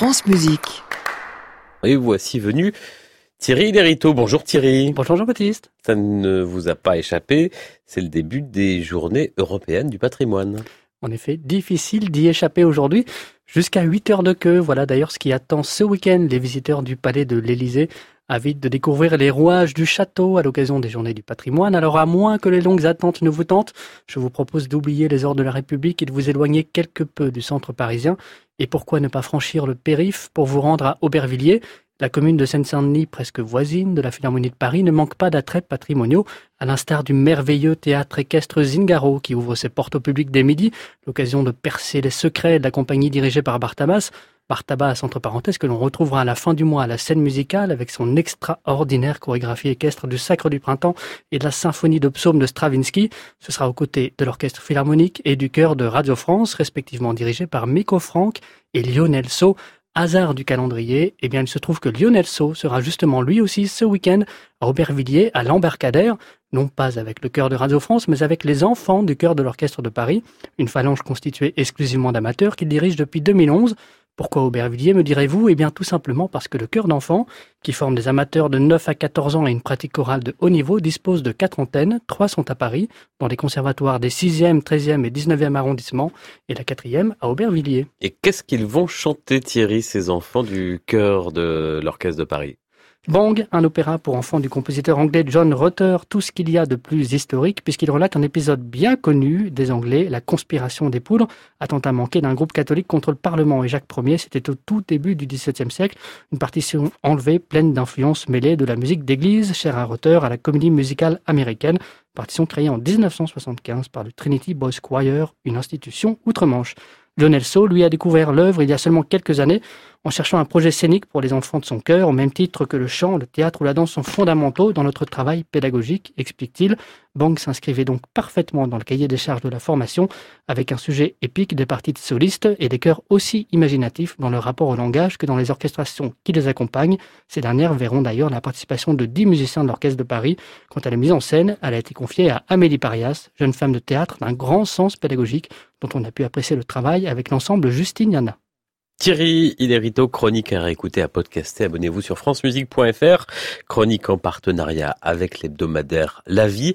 France Musique. Et voici venu Thierry Lériteau. Bonjour Thierry. Bonjour Jean-Baptiste. Ça ne vous a pas échappé, c'est le début des journées européennes du patrimoine. En effet, difficile d'y échapper aujourd'hui. Jusqu'à 8 heures de queue, voilà d'ailleurs ce qui attend ce week-end les visiteurs du palais de l'Élysée Avides de découvrir les rouages du château à l'occasion des journées du patrimoine, alors à moins que les longues attentes ne vous tentent, je vous propose d'oublier les heures de la République et de vous éloigner quelque peu du centre parisien. Et pourquoi ne pas franchir le périph' pour vous rendre à Aubervilliers? La commune de Seine-Saint-Denis, presque voisine de la Philharmonie de Paris, ne manque pas d'attraits patrimoniaux, à l'instar du merveilleux théâtre équestre Zingaro qui ouvre ses portes au public dès midi, l'occasion de percer les secrets de la compagnie dirigée par Barthamas, par tabac, entre parenthèses, que l'on retrouvera à la fin du mois à la scène musicale avec son extraordinaire chorégraphie équestre du Sacre du Printemps et de la symphonie de psaumes de Stravinsky. Ce sera aux côtés de l'orchestre philharmonique et du chœur de Radio France, respectivement dirigé par Miko Franck et Lionel So. Hasard du calendrier, eh bien il se trouve que Lionel So sera justement lui aussi ce week-end à Aubervilliers, à l'embarcadère, non pas avec le chœur de Radio France, mais avec les enfants du chœur de l'Orchestre de Paris, une phalange constituée exclusivement d'amateurs qu'il dirige depuis 2011. Pourquoi Aubervilliers, me direz-vous? Eh bien tout simplement parce que le chœur d'enfants, qui forme des amateurs de 9 à 14 ans et une pratique chorale de haut niveau, dispose de quatre antennes, trois sont à Paris, dans les conservatoires des 6e, 13e et 19e arrondissements, et la quatrième à Aubervilliers. Et qu'est-ce qu'ils vont chanter Thierry, ces enfants du chœur de l'Orchestre de Paris? Bang, un opéra pour enfants du compositeur anglais John Rutter, tout ce qu'il y a de plus historique, puisqu'il relate un épisode bien connu des Anglais, la conspiration des poudres, attentat manqué d'un groupe catholique contre le Parlement. Et Jacques Ier, c'était au tout début du XVIIe siècle, une partition enlevée, pleine d'influences mêlées de la musique d'église, chère à Rutter, à la comédie musicale américaine, partition créée en 1975 par le Trinity Boys Choir, une institution outre-Manche. Lionel lui, a découvert l'œuvre il y a seulement quelques années en cherchant un projet scénique pour les enfants de son cœur, au même titre que le chant, le théâtre ou la danse sont fondamentaux dans notre travail pédagogique, explique-t-il. Bang s'inscrivait donc parfaitement dans le cahier des charges de la formation, avec un sujet épique, des parties de solistes et des chœurs aussi imaginatifs dans leur rapport au langage que dans les orchestrations qui les accompagnent. Ces dernières verront d'ailleurs la participation de dix musiciens de l'Orchestre de Paris. Quant à la mise en scène, elle a été confiée à Amélie Parias, jeune femme de théâtre d'un grand sens pédagogique, dont on a pu apprécier le travail avec l'ensemble Justiniana. Thierry Hilerito, chronique à réécouter, à podcaster. Abonnez-vous sur francemusique.fr. Chronique en partenariat avec l'hebdomadaire La Vie.